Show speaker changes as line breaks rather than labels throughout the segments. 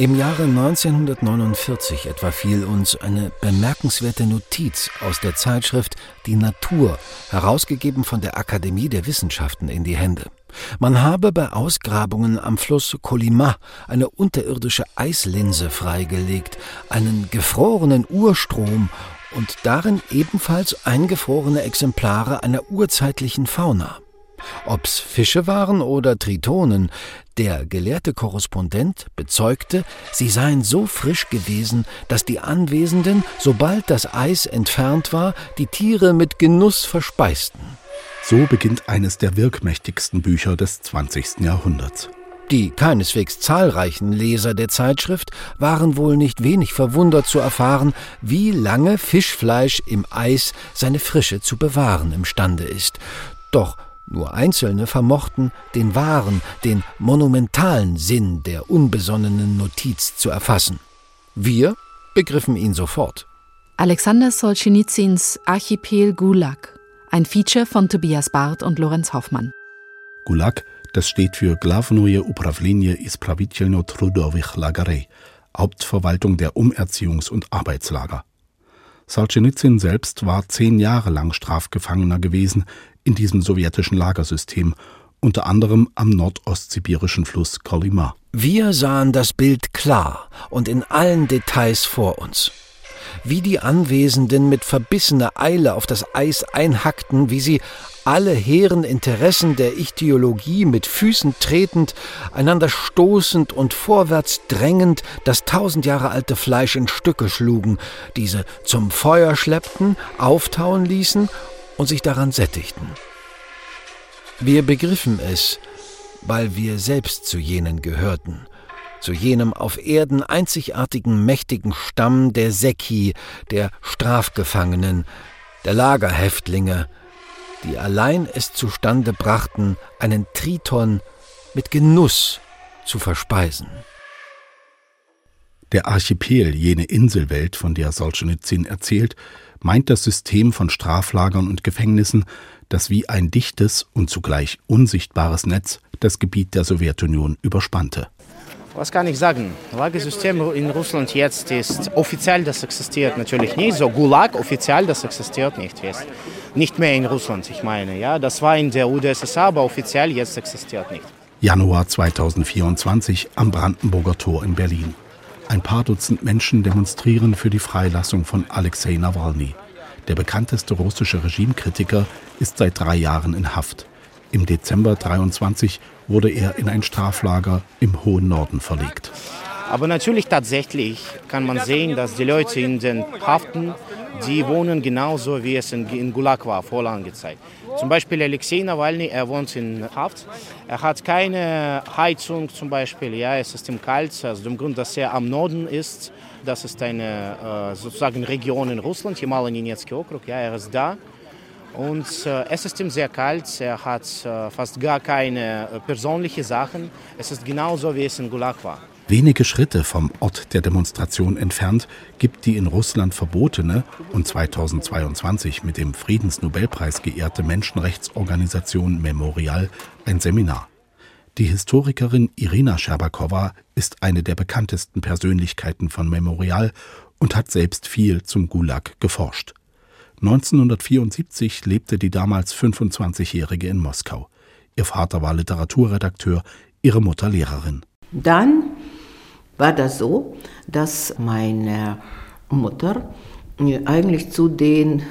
Im Jahre 1949 etwa fiel uns eine bemerkenswerte Notiz aus der Zeitschrift Die Natur, herausgegeben von der Akademie der Wissenschaften, in die Hände. Man habe bei Ausgrabungen am Fluss Colima eine unterirdische Eislinse freigelegt, einen gefrorenen Urstrom und darin ebenfalls eingefrorene Exemplare einer urzeitlichen Fauna. Ob's Fische waren oder Tritonen, der gelehrte Korrespondent bezeugte, sie seien so frisch gewesen, dass die Anwesenden, sobald das Eis entfernt war, die Tiere mit Genuss verspeisten.
So beginnt eines der wirkmächtigsten Bücher des 20. Jahrhunderts.
Die keineswegs zahlreichen Leser der Zeitschrift waren wohl nicht wenig verwundert zu erfahren, wie lange Fischfleisch im Eis seine Frische zu bewahren imstande ist. Doch nur Einzelne vermochten, den wahren, den monumentalen Sinn der unbesonnenen Notiz zu erfassen. Wir begriffen ihn sofort.
Alexander Solzhenitsyns Archipel Gulag, ein Feature von Tobias Barth und Lorenz Hoffmann.
Gulag, das steht für Glavnoje Upravlenie Ispravitelno Trudovich Lagerei, Hauptverwaltung der Umerziehungs- und Arbeitslager. Solzhenitsyn selbst war zehn Jahre lang Strafgefangener gewesen in diesem sowjetischen Lagersystem, unter anderem am nordostsibirischen Fluss Kolyma.
Wir sahen das Bild klar und in allen Details vor uns. Wie die Anwesenden mit verbissener Eile auf das Eis einhackten, wie sie alle hehren Interessen der Ichthyologie mit Füßen tretend, einander stoßend und vorwärts drängend das tausend Jahre alte Fleisch in Stücke schlugen, diese zum Feuer schleppten, auftauen ließen und sich daran sättigten. Wir begriffen es, weil wir selbst zu jenen gehörten, zu jenem auf Erden einzigartigen mächtigen Stamm der Seki, der Strafgefangenen, der Lagerhäftlinge, die allein es zustande brachten, einen Triton mit Genuss zu verspeisen.
Der Archipel, jene Inselwelt, von der Solzhenitsyn erzählt, meint das System von Straflagern und Gefängnissen, das wie ein dichtes und zugleich unsichtbares Netz das Gebiet der Sowjetunion überspannte.
Was kann ich sagen? Lagersystem in Russland jetzt ist offiziell, das existiert natürlich nicht. So Gulag offiziell, das existiert nicht. Jetzt. Nicht mehr in Russland, ich meine. Ja, das war in der UdSSR, aber offiziell jetzt existiert nicht.
Januar 2024 am Brandenburger Tor in Berlin. Ein paar Dutzend Menschen demonstrieren für die Freilassung von Alexei Nawalny. Der bekannteste russische Regimekritiker ist seit drei Jahren in Haft. Im Dezember 23 wurde er in ein Straflager im hohen Norden verlegt.
Aber natürlich tatsächlich kann man sehen, dass die Leute in den Haften, die wohnen genauso, wie es in Gulag war vor langer Zeit. Zum Beispiel Alexei Nawalny, er wohnt in Haft. Er hat keine Heizung zum Beispiel, ja, es ist ihm kalt, aus dem Grund, dass er am Norden ist. Das ist eine äh, sozusagen Region in Russland, Himalaya-Ninetsky Okrug, ja, er ist da. Und äh, es ist ihm sehr kalt, er hat äh, fast gar keine äh, persönlichen Sachen. Es ist genauso, wie es in Gulag war.
Wenige Schritte vom Ort der Demonstration entfernt gibt die in Russland verbotene und 2022 mit dem Friedensnobelpreis geehrte Menschenrechtsorganisation Memorial ein Seminar. Die Historikerin Irina Scherbakowa ist eine der bekanntesten Persönlichkeiten von Memorial und hat selbst viel zum Gulag geforscht. 1974 lebte die damals 25-Jährige in Moskau. Ihr Vater war Literaturredakteur, ihre Mutter Lehrerin.
Dann war das so, dass meine Mutter eigentlich zu den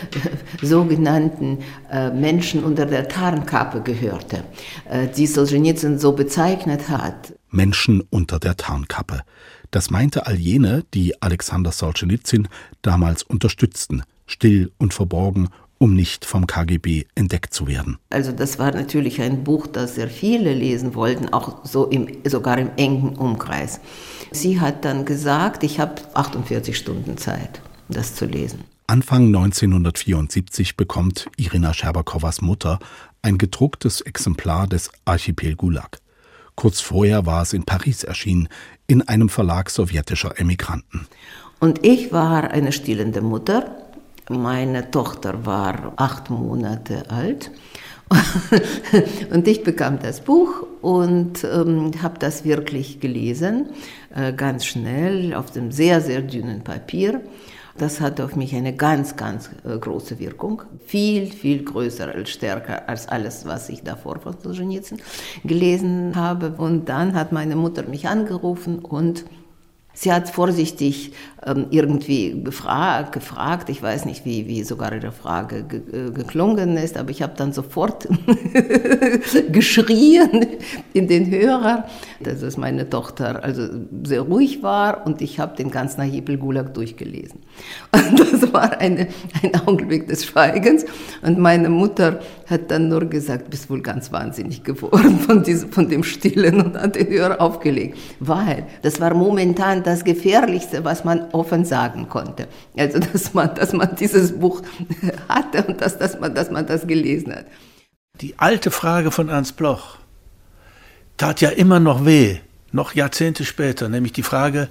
sogenannten äh, Menschen unter der Tarnkappe gehörte, äh, die Solzhenitsyn so bezeichnet hat.
Menschen unter der Tarnkappe. Das meinte all jene, die Alexander Solzhenitsyn damals unterstützten, still und verborgen um nicht vom KGB entdeckt zu werden.
Also das war natürlich ein Buch, das sehr viele lesen wollten, auch so im, sogar im engen Umkreis. Sie hat dann gesagt, ich habe 48 Stunden Zeit, das zu lesen.
Anfang 1974 bekommt Irina Scherbakowas Mutter ein gedrucktes Exemplar des Archipel Gulag. Kurz vorher war es in Paris erschienen, in einem Verlag sowjetischer Emigranten.
Und ich war eine stillende Mutter meine Tochter war acht Monate alt und ich bekam das Buch und ähm, habe das wirklich gelesen, äh, ganz schnell auf dem sehr, sehr dünnen Papier. Das hat auf mich eine ganz, ganz äh, große Wirkung. Viel, viel größer als stärker als alles, was ich davor von Solzhenitsyn gelesen habe. Und dann hat meine Mutter mich angerufen und Sie hat vorsichtig ähm, irgendwie gefragt, gefragt, ich weiß nicht, wie, wie sogar ihre Frage ge äh, geklungen ist, aber ich habe dann sofort geschrien in den Hörer, dass meine Tochter also sehr ruhig war und ich habe den ganzen Nahibel Gulag durchgelesen. Und das war eine, ein Augenblick des Schweigens und meine Mutter hat dann nur gesagt, bist wohl ganz wahnsinnig geworden von, diesem, von dem Stillen und hat den Hörer aufgelegt, weil das war momentan das Gefährlichste, was man offen sagen konnte. Also, dass man, dass man dieses Buch hatte und dass, dass, man, dass man das gelesen hat.
Die alte Frage von Ernst Bloch tat ja immer noch weh, noch Jahrzehnte später, nämlich die Frage,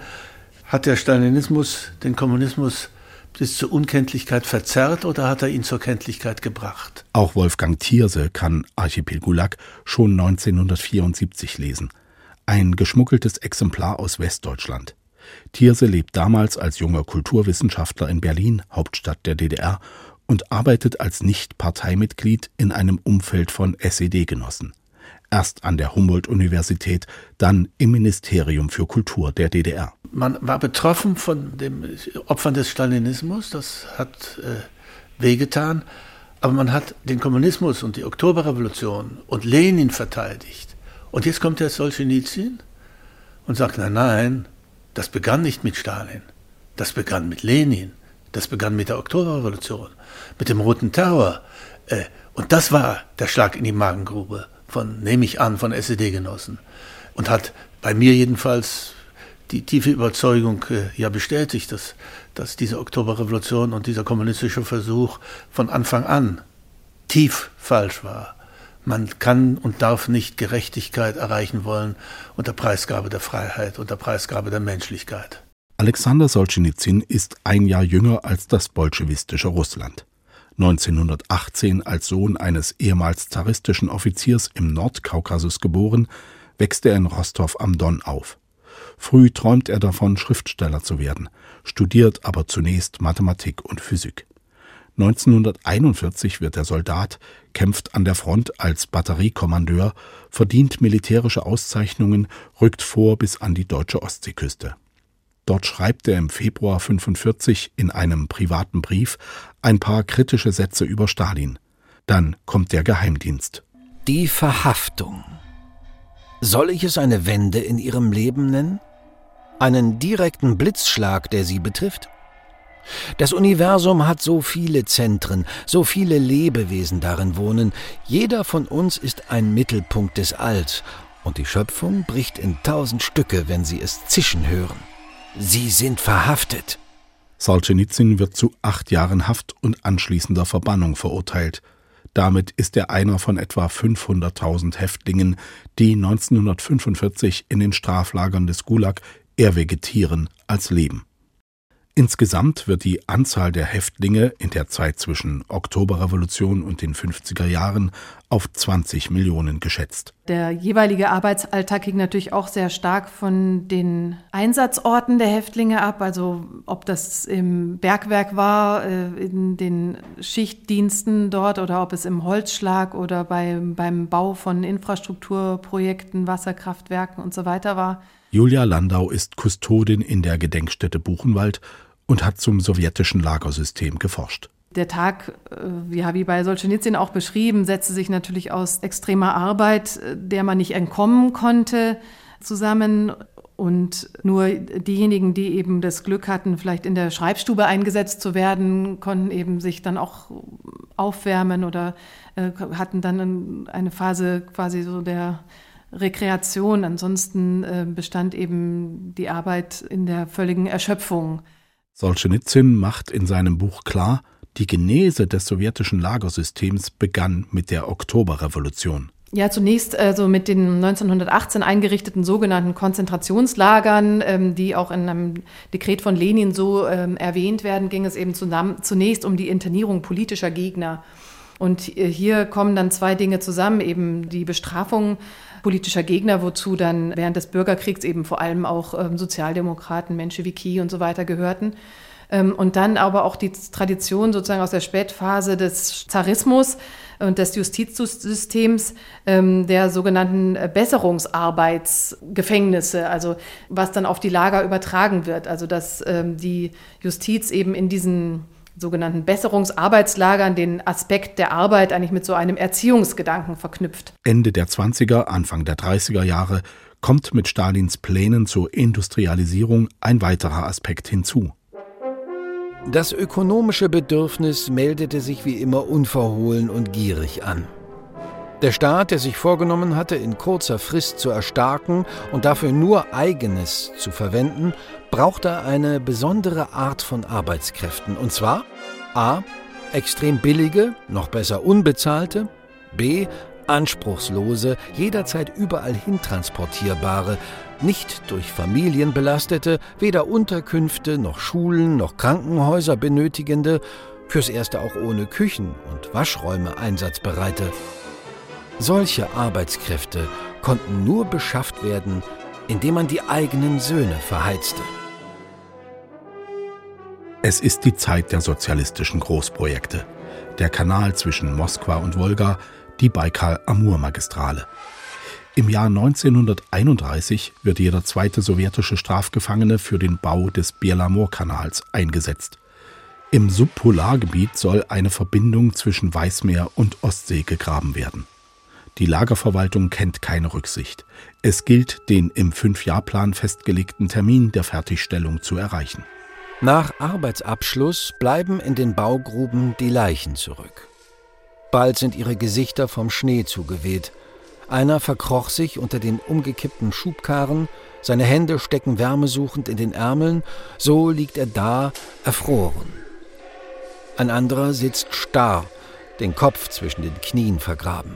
hat der Stalinismus den Kommunismus bis zur Unkenntlichkeit verzerrt oder hat er ihn zur Kenntlichkeit gebracht?
Auch Wolfgang Thierse kann Archipel Gulag schon 1974 lesen. Ein geschmuggeltes Exemplar aus Westdeutschland. Thierse lebt damals als junger Kulturwissenschaftler in Berlin, Hauptstadt der DDR, und arbeitet als Nicht-Parteimitglied in einem Umfeld von SED-Genossen. Erst an der Humboldt-Universität, dann im Ministerium für Kultur der DDR.
Man war betroffen von den Opfern des Stalinismus, das hat äh, wehgetan, aber man hat den Kommunismus und die Oktoberrevolution und Lenin verteidigt. Und jetzt kommt der Solzhenitsyn und sagt, nein, nein, das begann nicht mit Stalin, das begann mit Lenin, das begann mit der Oktoberrevolution, mit dem Roten Terror. Äh, und das war der Schlag in die Magengrube von, nehme ich an, von SED-Genossen. Und hat bei mir jedenfalls die tiefe Überzeugung äh, ja bestätigt, dass, dass diese Oktoberrevolution und dieser kommunistische Versuch von Anfang an tief falsch war. Man kann und darf nicht Gerechtigkeit erreichen wollen unter Preisgabe der Freiheit, unter Preisgabe der Menschlichkeit.
Alexander Solzhenitsyn ist ein Jahr jünger als das bolschewistische Russland. 1918 als Sohn eines ehemals zaristischen Offiziers im Nordkaukasus geboren, wächst er in Rostov am Don auf. Früh träumt er davon, Schriftsteller zu werden, studiert aber zunächst Mathematik und Physik. 1941 wird er Soldat, kämpft an der Front als Batteriekommandeur, verdient militärische Auszeichnungen, rückt vor bis an die deutsche Ostseeküste. Dort schreibt er im Februar 1945 in einem privaten Brief ein paar kritische Sätze über Stalin. Dann kommt der Geheimdienst.
Die Verhaftung. Soll ich es eine Wende in Ihrem Leben nennen? Einen direkten Blitzschlag, der Sie betrifft? Das Universum hat so viele Zentren, so viele Lebewesen darin wohnen, jeder von uns ist ein Mittelpunkt des Alls, und die Schöpfung bricht in tausend Stücke, wenn sie es zischen hören. Sie sind verhaftet.
Solzhenitsyn wird zu acht Jahren Haft und anschließender Verbannung verurteilt. Damit ist er einer von etwa 500.000 Häftlingen, die 1945 in den Straflagern des Gulag eher vegetieren als leben. Insgesamt wird die Anzahl der Häftlinge in der Zeit zwischen Oktoberrevolution und den 50er Jahren auf 20 Millionen geschätzt.
Der jeweilige Arbeitsalltag hing natürlich auch sehr stark von den Einsatzorten der Häftlinge ab, also ob das im Bergwerk war, äh, in den Schichtdiensten dort oder ob es im Holzschlag oder bei, beim Bau von Infrastrukturprojekten, Wasserkraftwerken und so weiter war.
Julia Landau ist Kustodin in der Gedenkstätte Buchenwald und hat zum sowjetischen Lagersystem geforscht.
Der Tag, äh, ja, wie bei Solzhenitsyn auch beschrieben, setzte sich natürlich aus extremer Arbeit, äh, der man nicht entkommen konnte, zusammen. Und nur diejenigen, die eben das Glück hatten, vielleicht in der Schreibstube eingesetzt zu werden, konnten eben sich dann auch aufwärmen oder äh, hatten dann eine Phase quasi so der Rekreation. Ansonsten äh, bestand eben die Arbeit in der völligen Erschöpfung.
Solzhenitsyn macht in seinem Buch klar, die Genese des sowjetischen Lagersystems begann mit der Oktoberrevolution.
Ja, zunächst also mit den 1918 eingerichteten sogenannten Konzentrationslagern, ähm, die auch in einem Dekret von Lenin so ähm, erwähnt werden, ging es eben zunächst um die Internierung politischer Gegner. Und hier kommen dann zwei Dinge zusammen, eben die Bestrafung politischer Gegner, wozu dann während des Bürgerkriegs eben vor allem auch ähm, Sozialdemokraten, Menschewiki und so weiter gehörten. Ähm, und dann aber auch die Tradition sozusagen aus der Spätphase des Zarismus und des Justizsystems ähm, der sogenannten Besserungsarbeitsgefängnisse, also was dann auf die Lager übertragen wird. Also dass die Justiz eben in diesen sogenannten Besserungsarbeitslagern den Aspekt der Arbeit eigentlich mit so einem Erziehungsgedanken verknüpft.
Ende der 20er, Anfang der 30er Jahre kommt mit Stalins Plänen zur Industrialisierung ein weiterer Aspekt hinzu.
Das ökonomische Bedürfnis meldete sich wie immer unverhohlen und gierig an. Der Staat, der sich vorgenommen hatte, in kurzer Frist zu erstarken und dafür nur eigenes zu verwenden, brauchte eine besondere Art von Arbeitskräften. Und zwar a. extrem billige, noch besser unbezahlte, b. anspruchslose, jederzeit überall hin transportierbare, nicht durch Familien belastete, weder Unterkünfte noch Schulen noch Krankenhäuser benötigende, fürs Erste auch ohne Küchen und Waschräume einsatzbereite. Solche Arbeitskräfte konnten nur beschafft werden, indem man die eigenen Söhne verheizte.
Es ist die Zeit der sozialistischen Großprojekte. Der Kanal zwischen Moskwa und Wolga, die Baikal-Amur-Magistrale. Im Jahr 1931 wird jeder zweite sowjetische Strafgefangene für den Bau des Bielamor-Kanals eingesetzt. Im Subpolargebiet soll eine Verbindung zwischen Weißmeer und Ostsee gegraben werden. Die Lagerverwaltung kennt keine Rücksicht. Es gilt, den im Fünfjahrplan festgelegten Termin der Fertigstellung zu erreichen.
Nach Arbeitsabschluss bleiben in den Baugruben die Leichen zurück. Bald sind ihre Gesichter vom Schnee zugeweht – einer verkroch sich unter den umgekippten Schubkarren, seine Hände stecken wärmesuchend in den Ärmeln, so liegt er da, erfroren. Ein anderer sitzt starr, den Kopf zwischen den Knien vergraben.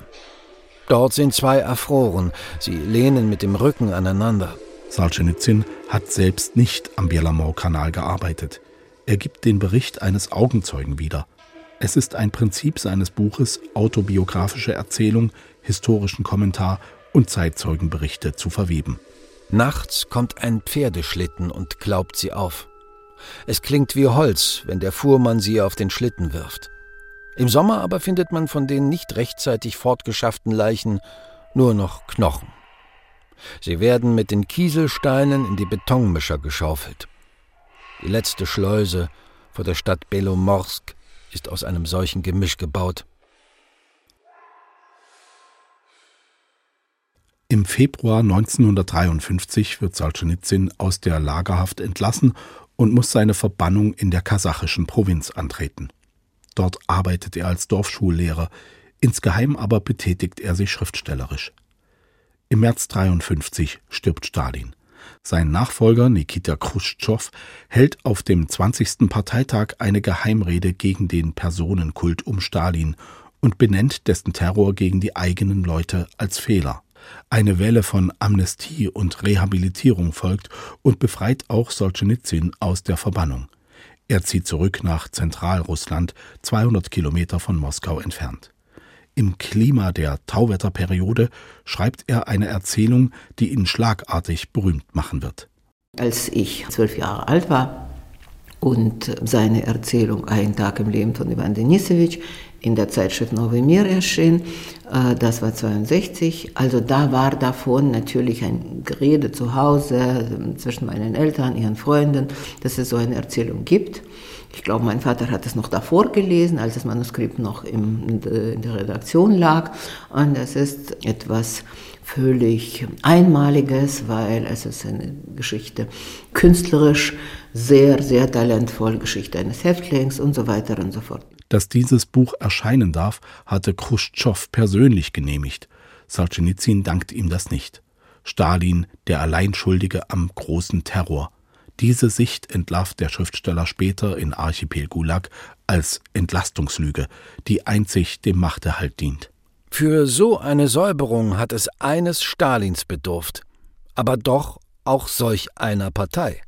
Dort sind zwei erfroren, sie lehnen mit dem Rücken aneinander.
Salchenizyn hat selbst nicht am Bielamau-Kanal gearbeitet. Er gibt den Bericht eines Augenzeugen wieder. Es ist ein Prinzip seines Buches Autobiografische Erzählung historischen Kommentar und Zeitzeugenberichte zu verweben.
Nachts kommt ein Pferdeschlitten und klaubt sie auf. Es klingt wie Holz, wenn der Fuhrmann sie auf den Schlitten wirft. Im Sommer aber findet man von den nicht rechtzeitig fortgeschafften Leichen nur noch Knochen. Sie werden mit den Kieselsteinen in die Betonmischer geschaufelt. Die letzte Schleuse vor der Stadt Belomorsk ist aus einem solchen Gemisch gebaut.
Im Februar 1953 wird Solzhenitsyn aus der Lagerhaft entlassen und muss seine Verbannung in der kasachischen Provinz antreten. Dort arbeitet er als Dorfschullehrer, insgeheim aber betätigt er sich schriftstellerisch. Im März 1953 stirbt Stalin. Sein Nachfolger Nikita Khrushchev hält auf dem 20. Parteitag eine Geheimrede gegen den Personenkult um Stalin und benennt dessen Terror gegen die eigenen Leute als Fehler. Eine Welle von Amnestie und Rehabilitierung folgt und befreit auch Solzhenitsyn aus der Verbannung. Er zieht zurück nach Zentralrussland, 200 Kilometer von Moskau entfernt. Im Klima der Tauwetterperiode schreibt er eine Erzählung, die ihn schlagartig berühmt machen wird.
Als ich zwölf Jahre alt war und seine Erzählung Ein Tag im Leben von Ivan Denisowitsch in der Zeitschrift Nowy Mir erschien. Äh, das war 62. Also da war davon natürlich ein Gerede zu Hause ähm, zwischen meinen Eltern, ihren Freunden, dass es so eine Erzählung gibt. Ich glaube, mein Vater hat es noch davor gelesen, als das Manuskript noch in der Redaktion lag. Und das ist etwas völlig Einmaliges, weil es ist eine Geschichte künstlerisch sehr, sehr talentvoll, Geschichte eines Häftlings und so weiter und so fort.
Dass dieses Buch erscheinen darf, hatte Khrushchev persönlich genehmigt. Solzhenitsyn dankt ihm das nicht. Stalin, der Alleinschuldige am großen Terror. Diese Sicht entlarvt der Schriftsteller später in Archipel Gulag als Entlastungslüge, die einzig dem Machterhalt dient.
Für so eine Säuberung hat es eines Stalins bedurft, aber doch auch solch einer Partei.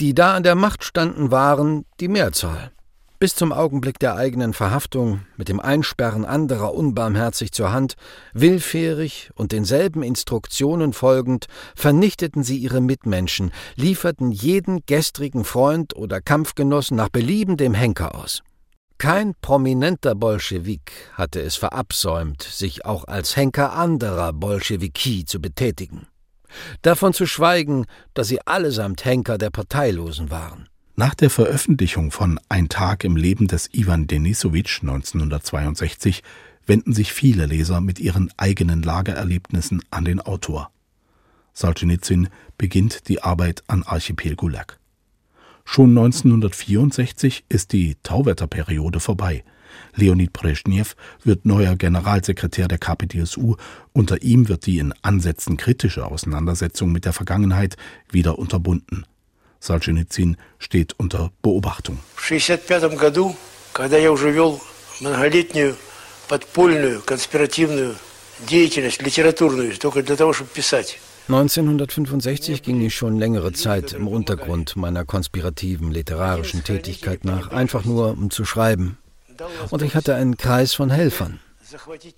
Die da an der Macht standen, waren die Mehrzahl. Bis zum Augenblick der eigenen Verhaftung, mit dem Einsperren anderer unbarmherzig zur Hand, willfährig und denselben Instruktionen folgend, vernichteten sie ihre Mitmenschen, lieferten jeden gestrigen Freund oder Kampfgenossen nach Belieben dem Henker aus. Kein prominenter Bolschewik hatte es verabsäumt, sich auch als Henker anderer Bolschewiki zu betätigen. Davon zu schweigen, dass sie allesamt Henker der Parteilosen waren.
Nach der Veröffentlichung von Ein Tag im Leben des Ivan Denisowitsch 1962 wenden sich viele Leser mit ihren eigenen Lagererlebnissen an den Autor. Solzhenitsyn beginnt die Arbeit an Archipel Gulag. Schon 1964 ist die Tauwetterperiode vorbei. Leonid Brezhnev wird neuer Generalsekretär der KPDSU. Unter ihm wird die in Ansätzen kritische Auseinandersetzung mit der Vergangenheit wieder unterbunden. Solzhenitsyn steht unter Beobachtung.
В 1965 году, когда я уже вел многолетнюю подпольную, конспиративную деятельность, литературную, только для того, чтобы писать.
1965 ging ich schon längere Zeit im Untergrund meiner konspirativen literarischen Tätigkeit nach, einfach nur um zu schreiben. Und ich hatte einen Kreis von Helfern.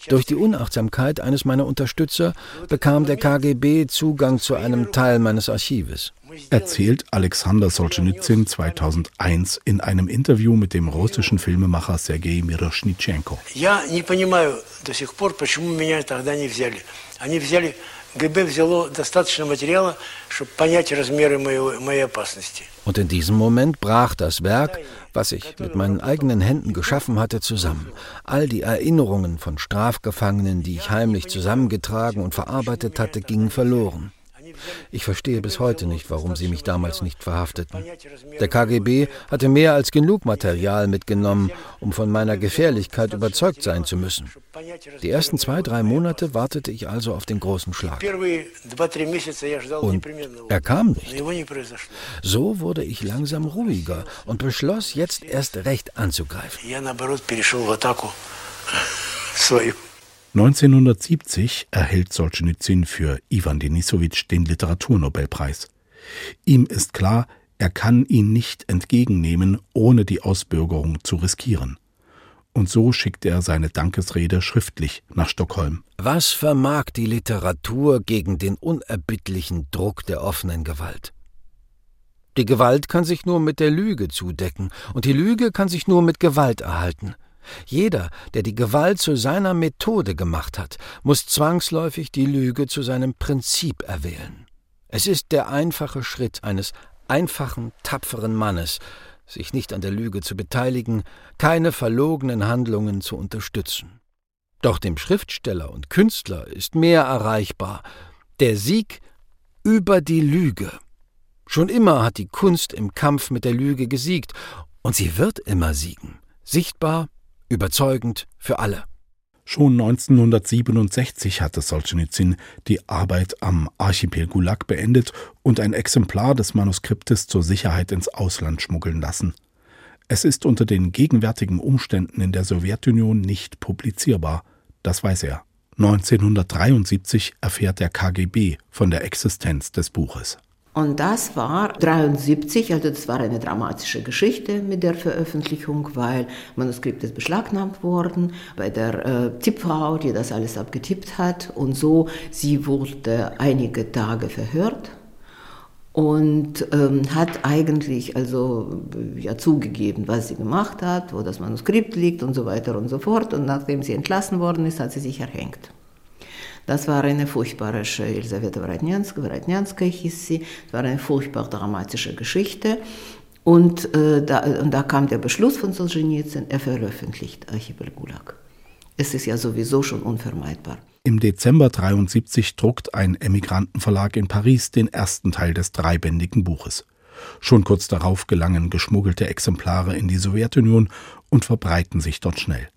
Durch die Unachtsamkeit eines meiner Unterstützer bekam der KGB Zugang zu einem Teil meines Archives.
Erzählt Alexander Solzhenitsyn 2001 in einem Interview mit dem russischen Filmemacher Sergei Miroschnitschenko.
Ich verstehe nicht, warum mich damals nicht genommen haben. не взяли. Они взяли, ГБ взяло достаточно материала, чтобы понять размеры моей, моей опасности.
Und in diesem Moment brach das Werk, was ich mit meinen eigenen Händen geschaffen hatte, zusammen. All die Erinnerungen von Strafgefangenen, die ich heimlich zusammengetragen und verarbeitet hatte, gingen verloren. Ich verstehe bis heute nicht, warum sie mich damals nicht verhafteten. Der KGB hatte mehr als genug Material mitgenommen, um von meiner Gefährlichkeit überzeugt sein zu müssen. Die ersten zwei, drei Monate wartete ich also auf den großen Schlag. Und er kam nicht. So wurde ich langsam ruhiger und beschloss, jetzt erst recht anzugreifen.
1970 erhält Solzhenitsyn für Ivan Denisowitsch den Literaturnobelpreis. Ihm ist klar, er kann ihn nicht entgegennehmen, ohne die Ausbürgerung zu riskieren. Und so schickt er seine Dankesrede schriftlich nach Stockholm.
Was vermag die Literatur gegen den unerbittlichen Druck der offenen Gewalt? Die Gewalt kann sich nur mit der Lüge zudecken, und die Lüge kann sich nur mit Gewalt erhalten. Jeder, der die Gewalt zu seiner Methode gemacht hat, muss zwangsläufig die Lüge zu seinem Prinzip erwählen. Es ist der einfache Schritt eines einfachen, tapferen Mannes, sich nicht an der Lüge zu beteiligen, keine verlogenen Handlungen zu unterstützen. Doch dem Schriftsteller und Künstler ist mehr erreichbar, der Sieg über die Lüge. Schon immer hat die Kunst im Kampf mit der Lüge gesiegt, und sie wird immer siegen, sichtbar Überzeugend für alle.
Schon 1967 hatte Solzhenitsyn die Arbeit am Archipel Gulag beendet und ein Exemplar des Manuskriptes zur Sicherheit ins Ausland schmuggeln lassen. Es ist unter den gegenwärtigen Umständen in der Sowjetunion nicht publizierbar, das weiß er. 1973 erfährt der KGB von der Existenz des Buches.
Und das war 73, also das war eine dramatische Geschichte mit der Veröffentlichung, weil Manuskript ist beschlagnahmt worden bei der äh, Tippfrau, die das alles abgetippt hat. Und so, sie wurde einige Tage verhört und ähm, hat eigentlich also ja zugegeben, was sie gemacht hat, wo das Manuskript liegt und so weiter und so fort. Und nachdem sie entlassen worden ist, hat sie sich erhängt. Das war eine furchtbare Elisabeth Worotnjanska hieß sie. Das war eine furchtbar dramatische Geschichte. Und, äh, da, und da kam der Beschluss von Solzhenitsyn, er veröffentlicht Archipel Gulag. Es ist ja sowieso schon unvermeidbar.
Im Dezember 73 druckt ein Emigrantenverlag in Paris den ersten Teil des dreibändigen Buches. Schon kurz darauf gelangen geschmuggelte Exemplare in die Sowjetunion und verbreiten sich dort schnell.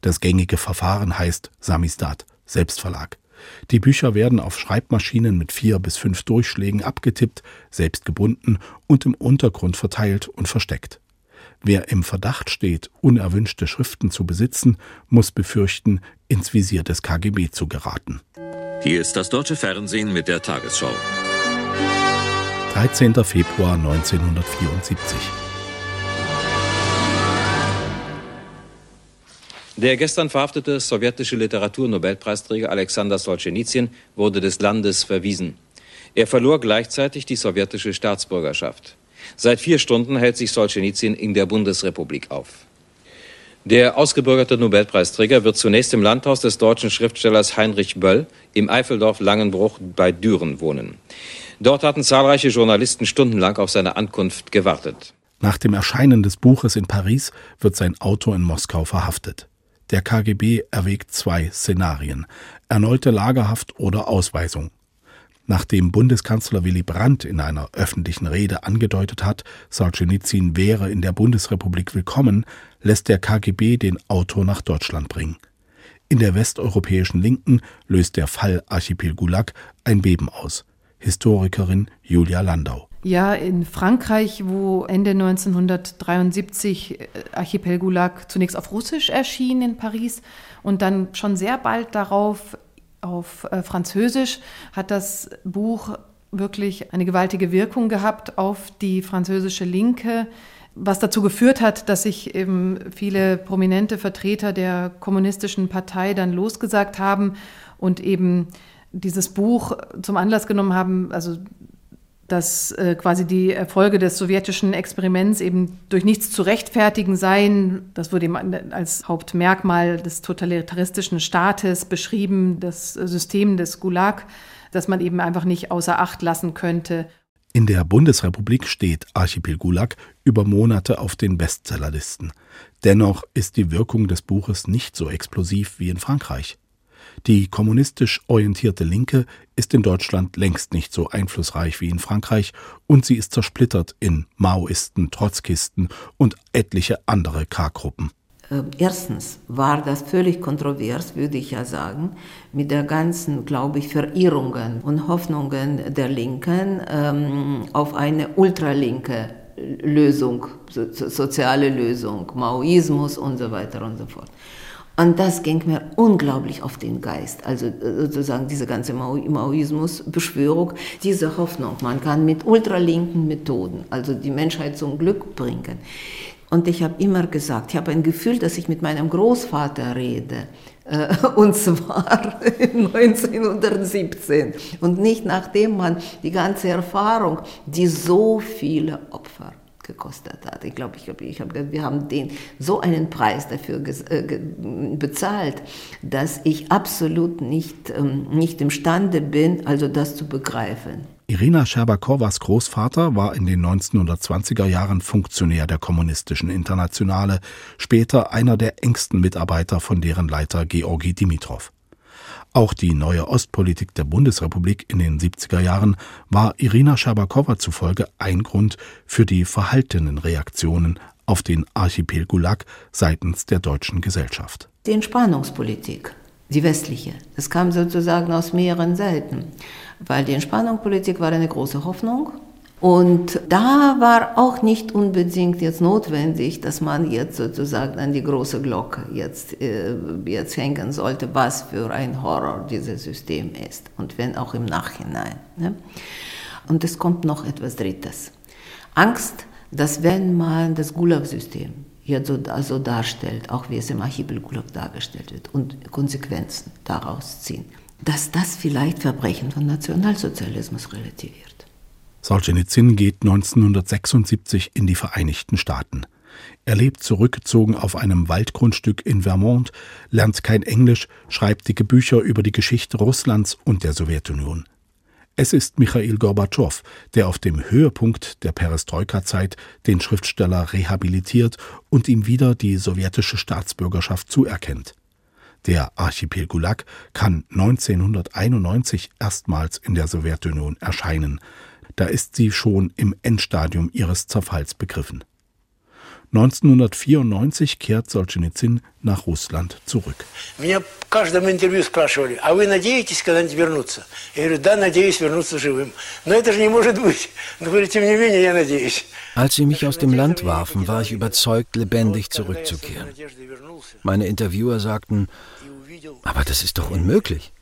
Das gängige Verfahren heißt Samistat, Selbstverlag. Die Bücher werden auf Schreibmaschinen mit vier bis fünf Durchschlägen abgetippt, selbst gebunden und im Untergrund verteilt und versteckt. Wer im Verdacht steht, unerwünschte Schriften zu besitzen, muss befürchten, ins Visier des KGB zu geraten.
Hier ist das deutsche Fernsehen mit der Tagesschau.
13. Februar 1974.
Der gestern verhaftete sowjetische Literaturnobelpreisträger Alexander Solzhenitsyn wurde des Landes verwiesen. Er verlor gleichzeitig die sowjetische Staatsbürgerschaft. Seit vier Stunden hält sich Solzhenitsyn in der Bundesrepublik auf. Der ausgebürgerte Nobelpreisträger wird zunächst im Landhaus des deutschen Schriftstellers Heinrich Böll im Eifeldorf Langenbruch bei Düren wohnen. Dort hatten zahlreiche Journalisten stundenlang auf seine Ankunft gewartet.
Nach dem Erscheinen des Buches in Paris wird sein Auto in Moskau verhaftet. Der KGB erwägt zwei Szenarien: erneute Lagerhaft oder Ausweisung. Nachdem Bundeskanzler Willy Brandt in einer öffentlichen Rede angedeutet hat, Solzhenitsyn wäre in der Bundesrepublik willkommen, lässt der KGB den Autor nach Deutschland bringen. In der westeuropäischen Linken löst der Fall Archipel Gulag ein Beben aus. Historikerin Julia Landau.
Ja, in Frankreich, wo Ende 1973 äh, Archipel Gulag zunächst auf Russisch erschien in Paris und dann schon sehr bald darauf auf äh, Französisch hat das Buch wirklich eine gewaltige Wirkung gehabt auf die französische Linke, was dazu geführt hat, dass sich eben viele prominente Vertreter der kommunistischen Partei dann losgesagt haben und eben dieses Buch zum Anlass genommen haben, also dass äh, quasi die Erfolge des sowjetischen Experiments eben durch nichts zu rechtfertigen seien. Das wurde eben als Hauptmerkmal des totalitaristischen Staates beschrieben, das System des Gulag, das man eben einfach nicht außer Acht lassen könnte.
In der Bundesrepublik steht Archipel Gulag über Monate auf den Bestsellerlisten. Dennoch ist die Wirkung des Buches nicht so explosiv wie in Frankreich. Die kommunistisch orientierte Linke ist in Deutschland längst nicht so einflussreich wie in Frankreich und sie ist zersplittert in Maoisten, Trotzkisten und etliche andere K-Gruppen.
Äh, erstens war das völlig kontrovers, würde ich ja sagen, mit der ganzen, glaube ich, Verirrungen und Hoffnungen der Linken ähm, auf eine ultralinke Lösung, so, soziale Lösung, Maoismus und so weiter und so fort. Und das ging mir unglaublich auf den Geist. Also äh, sozusagen diese ganze Maoismus-Beschwörung, diese Hoffnung, man kann mit ultralinken Methoden, also die Menschheit zum Glück bringen. Und ich habe immer gesagt, ich habe ein Gefühl, dass ich mit meinem Großvater rede. Äh, und zwar 1917. Und nicht nachdem man die ganze Erfahrung, die so viele Opfer gekostet hat. Ich glaube, ich, ich hab, wir haben den, so einen Preis dafür äh, bezahlt, dass ich absolut nicht, ähm, nicht imstande bin, also das zu begreifen.
Irina Scherbakowas Großvater war in den 1920er Jahren Funktionär der Kommunistischen Internationale, später einer der engsten Mitarbeiter von deren Leiter Georgi Dimitrov. Auch die neue Ostpolitik der Bundesrepublik in den 70er Jahren war Irina Scherbakowa zufolge ein Grund für die verhaltenen Reaktionen auf den Archipel Gulag seitens der deutschen Gesellschaft.
Die Entspannungspolitik, die westliche, das kam sozusagen aus mehreren Seiten, weil die Entspannungspolitik war eine große Hoffnung und da war auch nicht unbedingt jetzt notwendig, dass man jetzt sozusagen an die große Glocke jetzt, äh, jetzt hängen sollte, was für ein Horror dieses System ist. Und wenn auch im Nachhinein. Ne? Und es kommt noch etwas Drittes. Angst, dass wenn man das Gulag-System jetzt so also darstellt, auch wie es im Archipel Gulag dargestellt wird, und Konsequenzen daraus ziehen, dass das vielleicht Verbrechen von Nationalsozialismus relativiert.
Solzhenitsyn geht 1976 in die Vereinigten Staaten. Er lebt zurückgezogen auf einem Waldgrundstück in Vermont, lernt kein Englisch, schreibt dicke Bücher über die Geschichte Russlands und der Sowjetunion. Es ist Michail Gorbatschow, der auf dem Höhepunkt der Perestroika-Zeit den Schriftsteller rehabilitiert und ihm wieder die sowjetische Staatsbürgerschaft zuerkennt. Der Archipel Gulag kann 1991 erstmals in der Sowjetunion erscheinen, da ist sie schon im Endstadium ihres Zerfalls begriffen. 1994 kehrt Solzhenitsyn nach Russland zurück.
Меня в каждом интервью спрашивали, а вы надеетесь когда-нибудь вернуться? Я говорю, да, надеюсь вернуться живым. Но это же не может быть. Но говорю, тем не менее, я надеюсь.
Als sie mich aus dem Land warfen, war ich überzeugt, lebendig zurückzukehren. Meine Interviewer sagten, aber das ist doch unmöglich.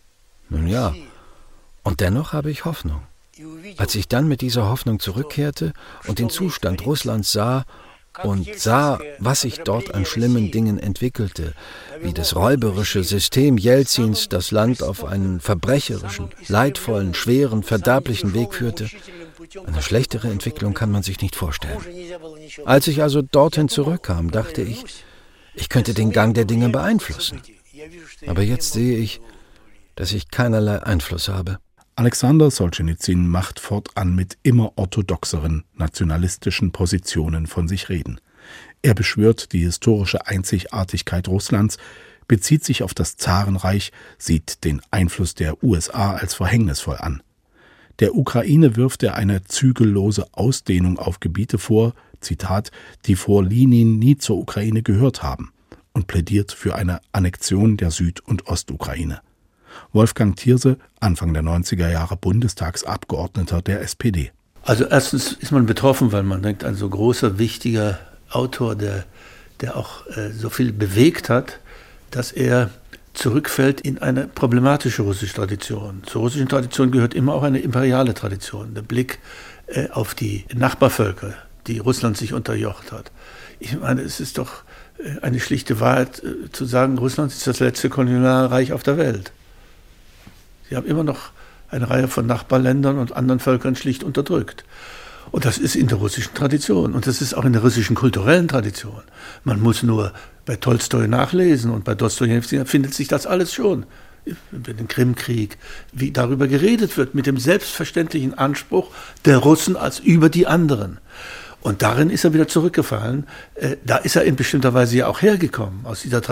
Nun ja, und dennoch habe ich Hoffnung. Als ich dann mit dieser Hoffnung zurückkehrte und den Zustand Russlands sah und sah, was sich dort an schlimmen Dingen entwickelte, wie das räuberische System Jelzins das Land auf einen verbrecherischen, leidvollen, schweren, verderblichen Weg führte, eine schlechtere Entwicklung kann man sich nicht vorstellen. Als ich also dorthin zurückkam, dachte ich, ich könnte den Gang der Dinge beeinflussen. Aber jetzt sehe ich, dass ich keinerlei Einfluss habe.
Alexander Solzhenitsyn macht fortan mit immer orthodoxeren nationalistischen Positionen von sich reden. Er beschwört die historische Einzigartigkeit Russlands, bezieht sich auf das Zarenreich, sieht den Einfluss der USA als verhängnisvoll an. Der Ukraine wirft er eine zügellose Ausdehnung auf Gebiete vor, Zitat, die vor Lenin nie zur Ukraine gehört haben, und plädiert für eine Annexion der Süd- und Ostukraine. Wolfgang Thierse, Anfang der 90er Jahre Bundestagsabgeordneter der SPD.
Also erstens ist man betroffen, weil man denkt, ein so großer, wichtiger Autor, der, der auch äh, so viel bewegt hat, dass er zurückfällt in eine problematische russische Tradition. Zur russischen Tradition gehört immer auch eine imperiale Tradition, der Blick äh, auf die Nachbarvölker, die Russland sich unterjocht hat. Ich meine, es ist doch äh, eine schlichte Wahrheit äh, zu sagen, Russland ist das letzte Kolonialreich auf der Welt. Sie haben immer noch eine Reihe von Nachbarländern und anderen Völkern schlicht unterdrückt. Und das ist in der russischen Tradition und das ist auch in der russischen kulturellen Tradition. Man muss nur bei Tolstoi nachlesen und bei Dostoevsky findet sich das alles schon. Über den Krimkrieg, wie darüber geredet wird, mit dem selbstverständlichen Anspruch der Russen als über die anderen. Und darin ist er wieder zurückgefallen. Äh, da ist er in bestimmter Weise ja auch hergekommen, aus dieser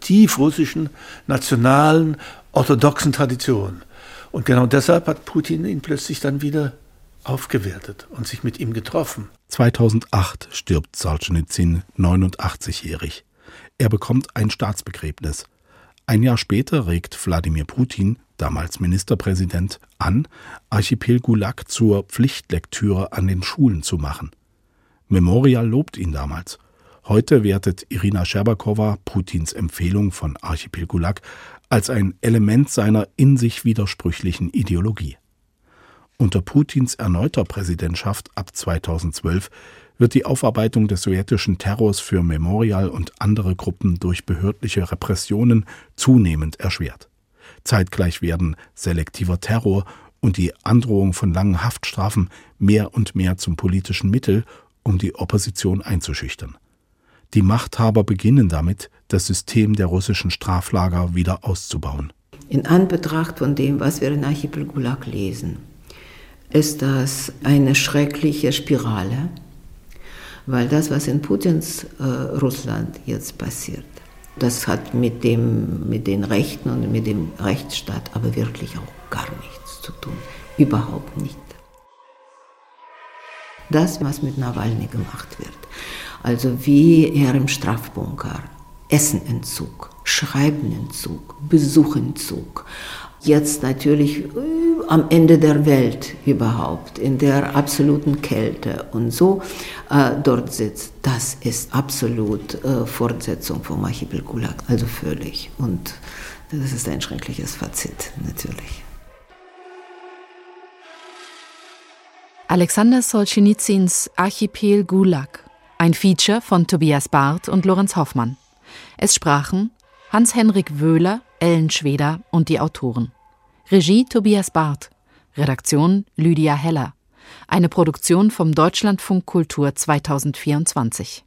tief russischen, nationalen, orthodoxen Tradition. Und genau deshalb hat Putin ihn plötzlich dann wieder aufgewertet und sich mit ihm getroffen.
2008 stirbt Solzhenitsyn 89-jährig. Er bekommt ein Staatsbegräbnis. Ein Jahr später regt Wladimir Putin, damals Ministerpräsident, an, Archipel Gulag zur Pflichtlektüre an den Schulen zu machen. Memorial lobt ihn damals. Heute wertet Irina Scherbakowa Putins Empfehlung von Archipel Gulag als ein Element seiner in sich widersprüchlichen Ideologie. Unter Putins erneuter Präsidentschaft ab 2012 wird die Aufarbeitung des sowjetischen Terrors für Memorial und andere Gruppen durch behördliche Repressionen zunehmend erschwert. Zeitgleich werden selektiver Terror und die Androhung von langen Haftstrafen mehr und mehr zum politischen Mittel, um die Opposition einzuschüchtern. Die Machthaber beginnen damit, das System der russischen Straflager wieder auszubauen.
In Anbetracht von dem, was wir in Archipel Gulag lesen, ist das eine schreckliche Spirale, weil das, was in Putins äh, Russland jetzt passiert, das hat mit, dem, mit den Rechten und mit dem Rechtsstaat aber wirklich auch gar nichts zu tun. Überhaupt nicht. Das, was mit Nawalny gemacht wird, also wie er im Strafbunker, Essenentzug, Schreibenentzug, Besuchentzug, jetzt natürlich äh, am Ende der Welt überhaupt, in der absoluten Kälte und so äh, dort sitzt, das ist absolut äh, Fortsetzung vom Archipel Gulag, also völlig. Und das ist ein schreckliches Fazit, natürlich.
Alexander Solzhenitsyns Archipel Gulag, ein Feature von Tobias Barth und Lorenz Hoffmann. Es sprachen Hans-Henrik Wöhler, Ellen Schweder und die Autoren. Regie Tobias Barth. Redaktion Lydia Heller. Eine Produktion vom Deutschlandfunk Kultur 2024.